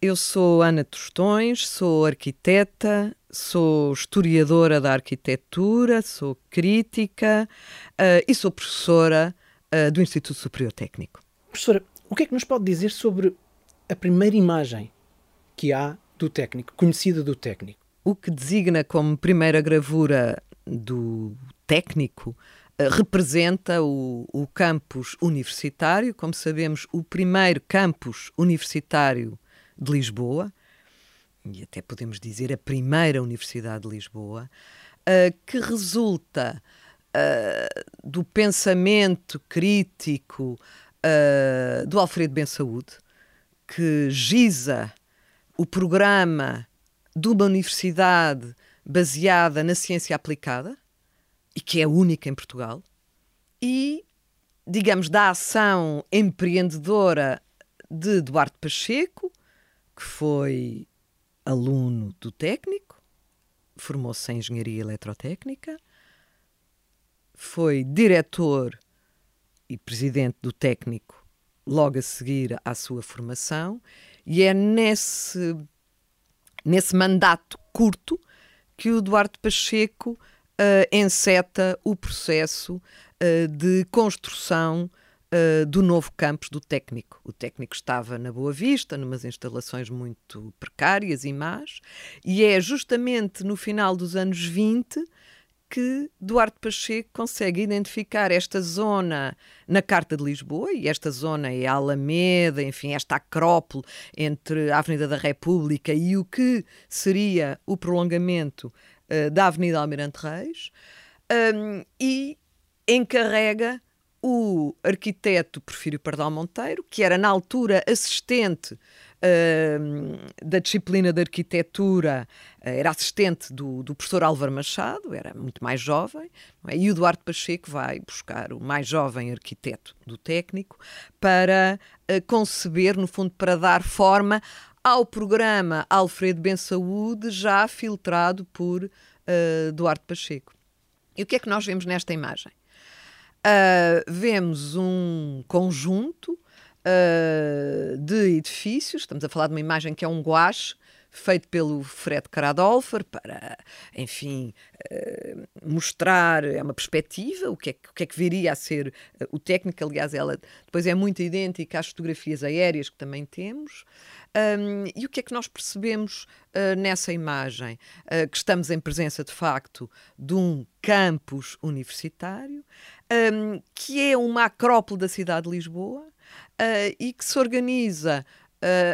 eu sou Ana Tostões, sou arquiteta, sou historiadora da arquitetura, sou crítica uh, e sou professora uh, do Instituto Superior Técnico. Professora, o que é que nos pode dizer sobre a primeira imagem que há do técnico, conhecida do técnico? O que designa como primeira gravura do técnico uh, representa o, o campus universitário, como sabemos, o primeiro campus universitário de Lisboa, e até podemos dizer a primeira Universidade de Lisboa, uh, que resulta uh, do pensamento crítico uh, do Alfredo Ben Saúde, que giza o programa de uma universidade baseada na ciência aplicada e que é única em Portugal, e, digamos, da ação empreendedora de Duarte Pacheco, que foi aluno do técnico, formou-se em engenharia eletrotécnica, foi diretor e presidente do técnico logo a seguir à sua formação, e é nesse, nesse mandato curto que o Duarte Pacheco uh, enceta o processo uh, de construção uh, do novo campus do técnico. O técnico estava na Boa Vista, numas instalações muito precárias e más, e é justamente no final dos anos 20 que Duarte Pacheco consegue identificar esta zona na Carta de Lisboa, e esta zona é a Alameda, enfim, esta acrópole entre a Avenida da República e o que seria o prolongamento uh, da Avenida Almirante Reis, um, e encarrega o arquiteto Porfírio Pardal Monteiro, que era na altura assistente uh, da disciplina de arquitetura, uh, era assistente do, do, professor Álvaro Machado, era muito mais jovem, é? e o Eduardo Pacheco vai buscar o mais jovem arquiteto do técnico para uh, conceber, no fundo, para dar forma ao programa Alfredo Ben Saúde, já filtrado por uh, Duarte Pacheco. E o que é que nós vemos nesta imagem? Uh, vemos um conjunto uh, de edifícios, estamos a falar de uma imagem que é um guache, feito pelo Fred Caradolfer para, enfim, uh, mostrar, é uma perspectiva, o que, é, o que é que viria a ser uh, o técnico. Aliás, ela depois é muito idêntica às fotografias aéreas que também temos. Um, e o que é que nós percebemos uh, nessa imagem? Uh, que estamos em presença, de facto, de um campus universitário, um, que é uma acrópole da cidade de Lisboa uh, e que se organiza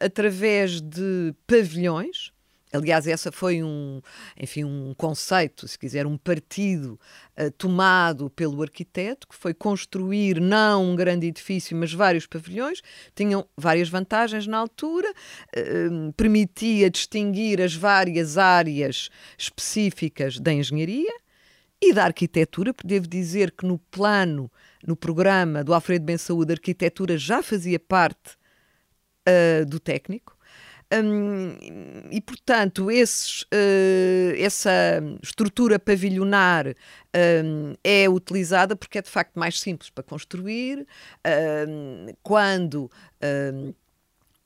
através de pavilhões Aliás, essa foi um, enfim, um conceito, se quiser, um partido uh, tomado pelo arquiteto, que foi construir não um grande edifício, mas vários pavilhões. Tinham várias vantagens na altura, uh, permitia distinguir as várias áreas específicas da engenharia e da arquitetura. Devo dizer que no plano, no programa do Alfredo Ben Saúde, a arquitetura já fazia parte uh, do técnico. Um, e, portanto, esses, uh, essa estrutura pavilionar um, é utilizada porque é de facto mais simples para construir. Um, quando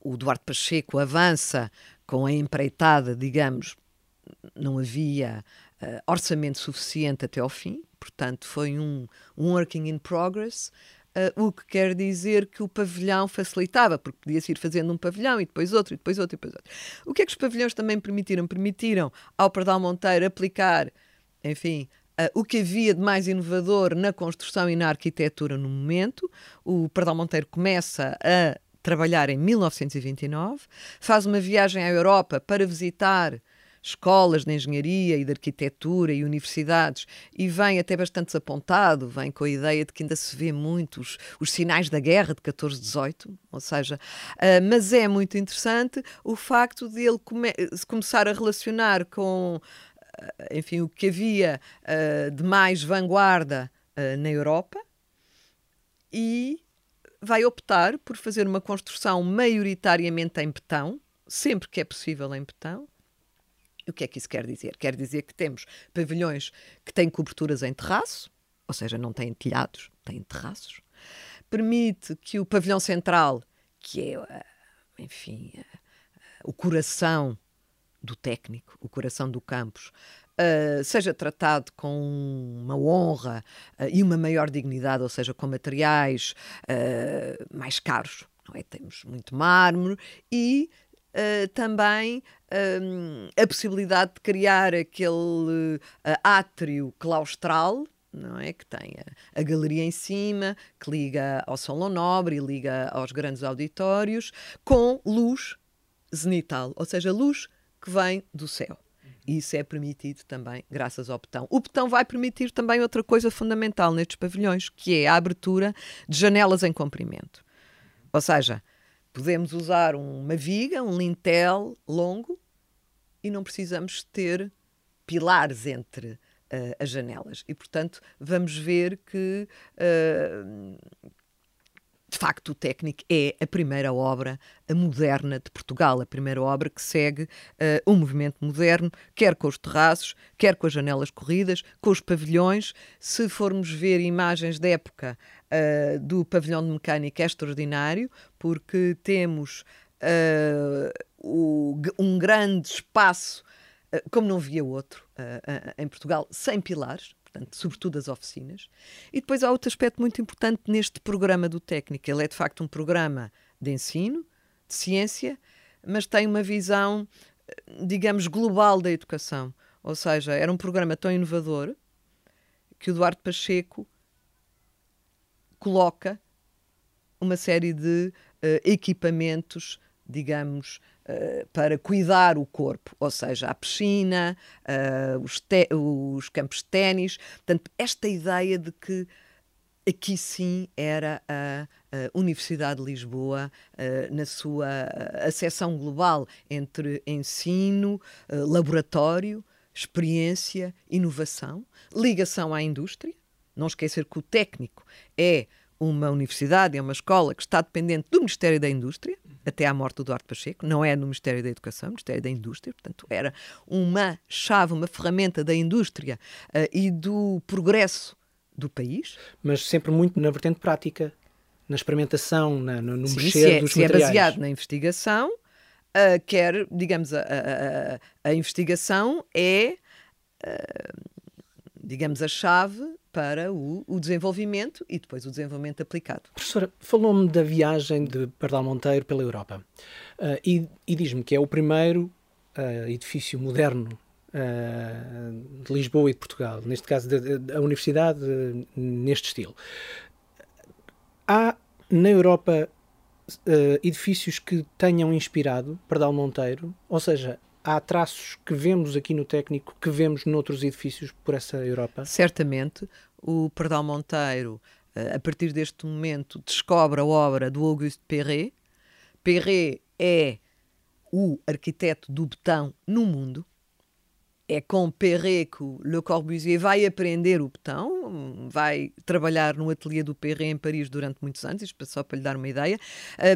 o Duarte Pacheco avança com a empreitada, digamos, não havia uh, orçamento suficiente até ao fim, portanto, foi um, um working in progress. Uh, o que quer dizer que o pavilhão facilitava, porque podia-se ir fazendo um pavilhão e depois outro, e depois outro, e depois outro. O que é que os pavilhões também permitiram? Permitiram ao Pardal Monteiro aplicar, enfim, uh, o que havia de mais inovador na construção e na arquitetura no momento. O Pardal Monteiro começa a trabalhar em 1929, faz uma viagem à Europa para visitar escolas de engenharia e de arquitetura e universidades e vem até bastante desapontado, vem com a ideia de que ainda se vê muitos os sinais da guerra de 14-18, ou seja, uh, mas é muito interessante o facto de ele come começar a relacionar com, uh, enfim, o que havia uh, de mais vanguarda na Europa e vai optar por fazer uma construção maioritariamente em betão, sempre que é possível em betão, o que é que isso quer dizer? Quer dizer que temos pavilhões que têm coberturas em terraço, ou seja, não têm telhados, têm terraços. Permite que o pavilhão central, que é, enfim, o coração do técnico, o coração do campus, uh, seja tratado com uma honra uh, e uma maior dignidade, ou seja, com materiais uh, mais caros. Não é? Temos muito mármore e também a possibilidade de criar aquele átrio claustral não é? Que tem a, a, galeria em cima, que liga ao Salão Nobre e liga aos grandes auditórios, com luz zenital, ou seja, luz que vem do céu. Isso é permitido também graças ao betão. O betão vai permitir também outra coisa fundamental nestes pavilhões, que é a abertura de janelas em comprimento. Ou seja, podemos usar uma viga, um lintel longo e não precisamos ter pilares entre uh, as janelas. E, portanto, vamos ver que, uh, de facto, o técnico é a primeira obra moderna de Portugal, a primeira obra que segue uh, um movimento moderno, quer com os terraços, quer com as janelas corridas, com os pavilhões. Se formos ver imagens da época uh, do pavilhão de mecânica, é extraordinário, porque temos uh, o, um grande espaço, como não via outro em Portugal, sem pilares portanto, sobretudo as oficinas. E depois há outro aspecto muito importante neste programa do técnico. Ele é de facto um programa de ensino, de ciência, mas tem uma visão, digamos, global da educação. Ou seja, era um programa tão inovador que o Duarte Pacheco coloca uma série de uh, equipamentos, digamos, eh, para cuidar o corpo, ou seja, a piscina, uh, os, os, campos de ténis. Portanto, esta ideia de que aqui sim era a, a Universidade de Lisboa uh, na sua acessão global entre ensino, laboratório, experiência, inovação, ligação à indústria. Não esquecer que o técnico é uma universidade, é uma escola que está dependente do Ministério da Indústria, até à morte do Duarte Pacheco, não é no Ministério da Educação, no Ministério da Indústria, portanto, era uma chave, uma ferramenta da indústria uh, e do progresso do país. Mas sempre muito na vertente prática, na experimentação, na, no, no Sim, mexer se é, dos se materiais. é baseado na investigação, uh, quer, digamos, a, a, a, a investigação é, uh, digamos, a chave para o, o, desenvolvimento e depois o desenvolvimento aplicado. Professora, falou-me da viagem de Pardal Monteiro pela Europa uh, e, e diz-me que é o primeiro uh, edifício moderno uh, de Lisboa e de Portugal, neste caso a universidade neste estilo. Há na Europa edifícios que tenham inspirado Pardal Monteiro, ou seja, há traços que vemos aqui no técnico que vemos noutros edifícios por essa Europa? Certamente. O Pardal Monteiro, eh, a partir deste momento, descobre a obra do Auguste Perret. Perret é o arquiteto do betão no mundo é com Perret que Le Corbusier vai aprender o betão, vai trabalhar no ateliê do Perret em Paris durante muitos anos, isto só para lhe dar uma ideia.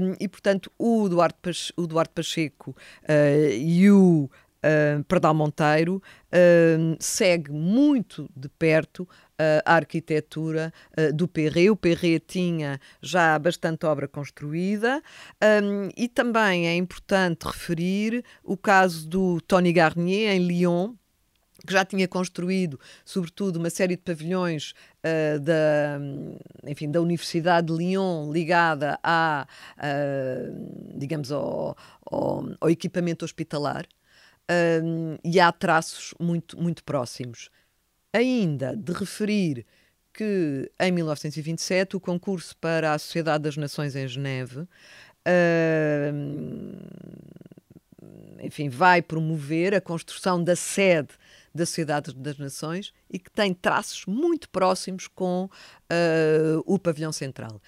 Um, e, portanto, o Duarte, Pacheco, o Duarte Pacheco uh, e o uh, Pardal Monteiro uh, segue muito de perto uh, a arquitetura do Perret. O Perret tinha já bastante obra construída um, e também é importante referir o caso do Tony Garnier em Lyon, que já tinha construído, sobretudo, uma série de pavilhões uh, da, enfim, da Universidade de Lyon ligada a, uh, digamos, ao, ao, ao, equipamento hospitalar. Uh, e há traços muito, muito próximos. Ainda de referir que em 1927 o concurso para a Sociedade das Nações em Geneve enfim, vai promover a construção da sede da Sociedade das Nações e que tem traços muito próximos com uh, o pavilhão central.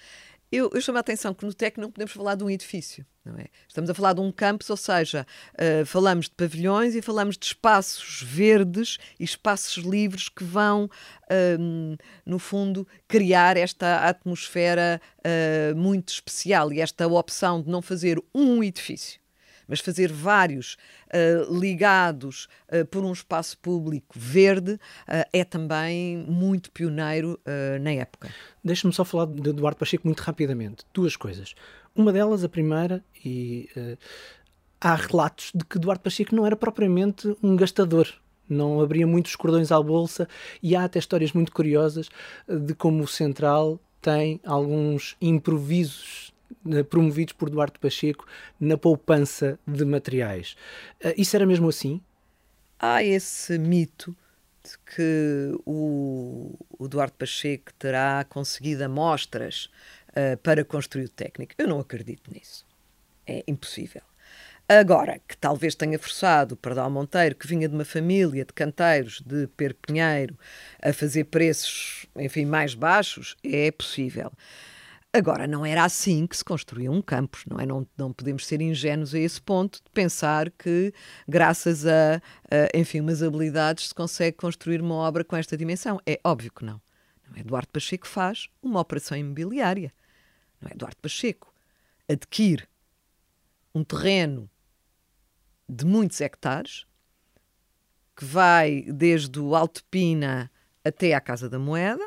Eu, eu, chamo a atenção que no TEC não podemos falar de um edifício, não é? Estamos a falar de um campus, ou seja, uh, falamos de pavilhões e falamos de espaços verdes e espaços livres que vão, uh, no fundo, criar esta atmosfera uh, muito especial e esta opção de não fazer um edifício mas fazer vários uh, ligados uh, por um espaço público verde uh, é também muito pioneiro na época. Deixa-me só falar de Eduardo Pacheco muito rapidamente. Duas coisas. Uma delas, a primeira, e há relatos de que Duarte Pacheco não era propriamente um gastador. Não abria muitos cordões à bolsa e há até histórias muito curiosas de como o Central tem alguns improvisos promovidos por Duarte Pacheco na poupança de materiais. Eh, isso era mesmo assim? Há esse mito de que o, o Duarte Pacheco terá conseguido amostras uh, para construir o técnico. Eu não acredito nisso. É impossível. Agora, que talvez tenha forçado o Pardal Monteiro, que vinha de uma família de canteiros de Perpinheiro, a fazer preços, enfim, mais baixos, é possível. Agora, não era assim que se construía um campus, não é? Não, não podemos ser ingênuos a esse ponto de pensar que, graças a, a, enfim, umas habilidades, se consegue construir uma obra com esta dimensão. É óbvio que não. Não é Eduardo Pacheco faz uma operação imobiliária. Não é Eduardo Pacheco adquire um terreno de muitos hectares, que vai desde o Alto Pina até à Casa da Moeda,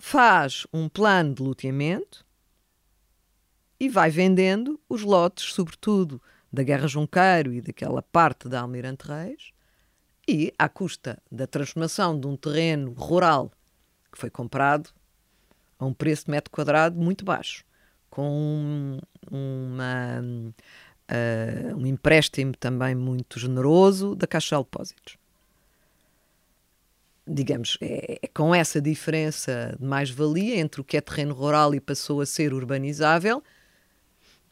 faz um plano de loteamento e vai vendendo os lotes, sobretudo da Guerra Junqueiro e daquela parte da Almirante Reis, e à custa da transformação de um terreno rural que foi comprado a um preço de metro quadrado muito baixo com uma, uh, um empréstimo também muito generoso da Caixa de Depósitos. Digamos, é, é com essa diferença de mais-valia entre o que é terreno rural e passou a ser urbanizável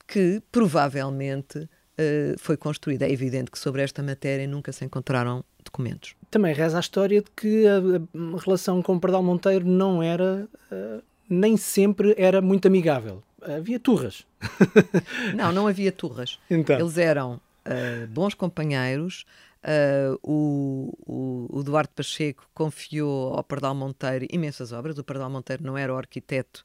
que provavelmente uh, foi construída. É evidente que sobre esta matéria nunca se encontraram documentos. Também reza a história de que a, a relação com o Pardal Monteiro não era, uh, nem sempre era muito amigável havia turras. não, não havia turras. Então. Eles eram uh, bons companheiros. Uh, o, o, Duarte Pacheco confiou ao Pardal Monteiro imensas obras. O Pardal Monteiro não era o arquiteto,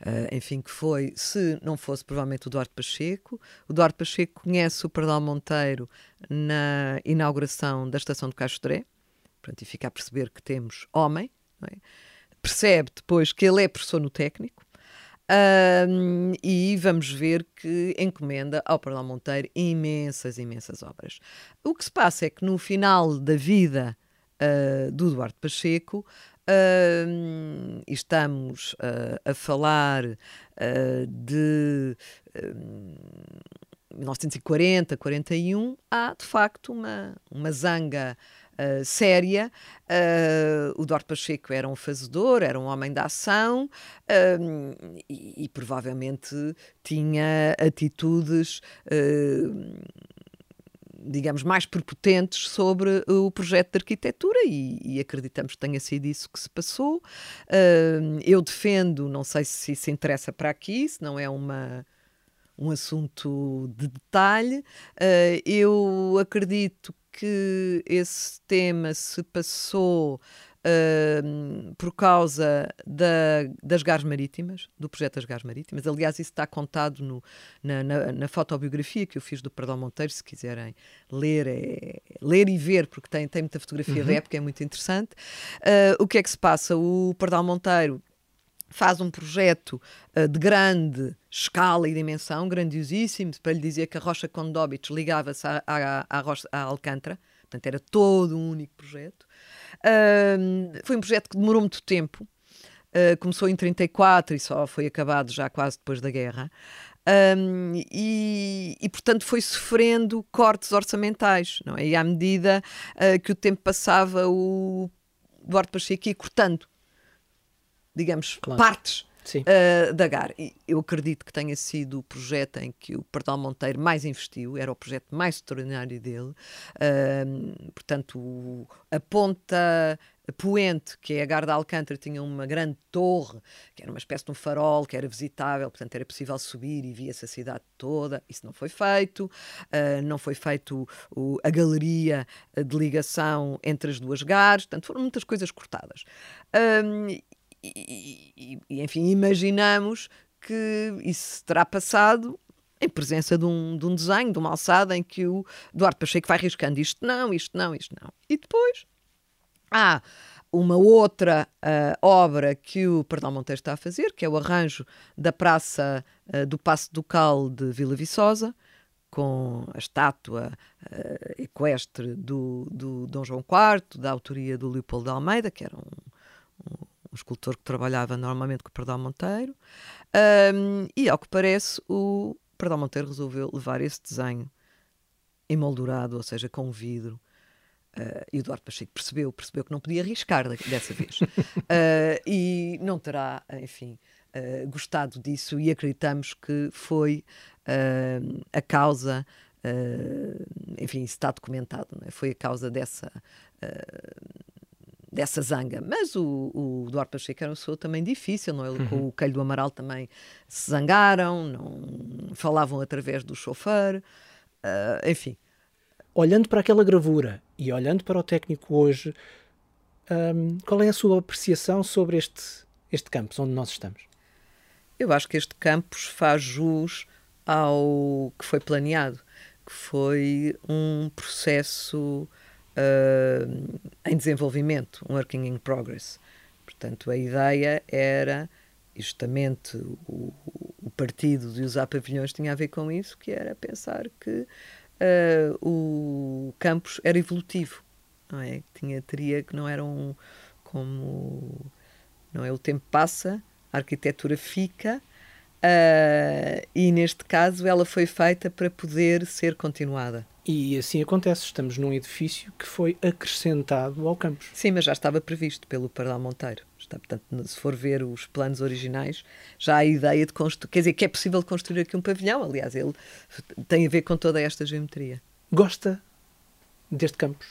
uh, enfim, que foi, se não fosse provavelmente o Duarte Pacheco. O Duarte Pacheco conhece o Pardal Monteiro na inauguração da estação de Castoré, Portanto, e fica a perceber que temos homem. É? Percebe depois que ele é professor no técnico um, e vamos ver que encomenda ao Pardal Monteiro imensas, imensas obras. O que se passa é que no final da vida uh, do Duarte Pacheco, uh, estamos uh, a falar de 1940, 41, há de facto uma, uma zanga uh, séria. Uh, o Duarte Pacheco era um fazedor, era um homem da ação uh, e, e, provavelmente tinha atitudes digamos, mais prepotentes sobre o projeto de arquitetura e, e, acreditamos que tenha sido isso que se passou. Uh, eu defendo, não sei se isso interessa para aqui, se não é uma, um assunto de detalhe, uh, eu acredito que esse tema se passou uh, por causa da, das gás marítimas, do projeto das gás marítimas. Aliás, isso está contado no, na, na, na, fotobiografia que eu fiz do Perdão Monteiro, se quiserem ler, é, ler e ver, porque tem, tem muita fotografia uhum. da época, é muito interessante. Uh, o que é que se passa? O Perdão Monteiro faz um projeto uh, de grande escala e dimensão, grandiosíssimo, para lhe dizer que a Rocha Condóbitos ligava-se à, à, à, à, Alcântara, portanto era todo um único projeto. Uh, foi um projeto que demorou muito tempo, uh, começou em 34 e só foi acabado já quase depois da guerra. Um, e, e, portanto foi sofrendo cortes orçamentais, não é? E à medida uh, que o tempo passava, o Duarte Pacheco ia cortando digamos, claro. partes uh, da GAR. Eu acredito que tenha sido o projeto em que o Pardal Monteiro mais investiu, era o projeto mais extraordinário dele. Uh, portanto, a ponta poente, que é a Garda de Alcântara, tinha uma grande torre, que era uma espécie de um farol, que era visitável, portanto era possível subir e via-se a cidade toda. Isso não foi feito. Uh, não foi feito o, a galeria de ligação entre as duas gares, portanto foram muitas coisas cortadas. Uh, e, e, enfim, imaginamos que isso terá passado em presença de um, de um desenho, de uma alçada em que o Duarte Pacheco vai riscando isto não, isto não, isto não. E depois há uma outra uh, obra que o Pardal Monteiro está a fazer, que é o arranjo da Praça uh, do Passo Ducal de Vila Viçosa, com a estátua uh, equestre do, do Dom João IV, da autoria do Leopoldo de Almeida, que era um, um, escultor que trabalhava normalmente com o Pardal Monteiro. Um, e, ao que parece, o Pardal Monteiro resolveu levar esse desenho emoldurado, ou seja, com vidro, Uh, e o Eduardo Pacheco percebeu, percebeu que não podia arriscar dessa vez. uh, e não terá, enfim, uh, gostado disso e acreditamos que foi a causa, enfim, isso está documentado, é? foi a causa dessa. Dessa zanga, mas o, o Eduardo Pacheco era uma pessoa também difícil, não é? Uhum. com o Calho do Amaral também se zangaram, não falavam através do chofer, enfim, olhando para aquela gravura e olhando para o técnico hoje, um, qual é a sua apreciação sobre este, este campus onde nós estamos? Eu acho que este campus faz jus ao que foi planeado, que foi um processo uh, em desenvolvimento, um working in progress. Portanto, a ideia era justamente o, o partido de usar pavilhões tinha a ver com isso, que era pensar que uh, o campus era evolutivo, não é? Tinha, teria que não era um como não é o tempo passa, a arquitetura fica uh, e neste caso ela foi feita para poder ser continuada. E assim acontece, estamos num edifício que foi acrescentado ao campus. Sim, mas já estava previsto pelo Pardal Monteiro. Está, portanto, se for ver os planos originais, já há a ideia de construir, quer dizer, que é possível construir aqui um pavilhão, aliás, ele tem a ver com toda esta geometria. Gosta deste campus?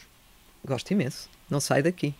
Gosto imenso, não sai daqui.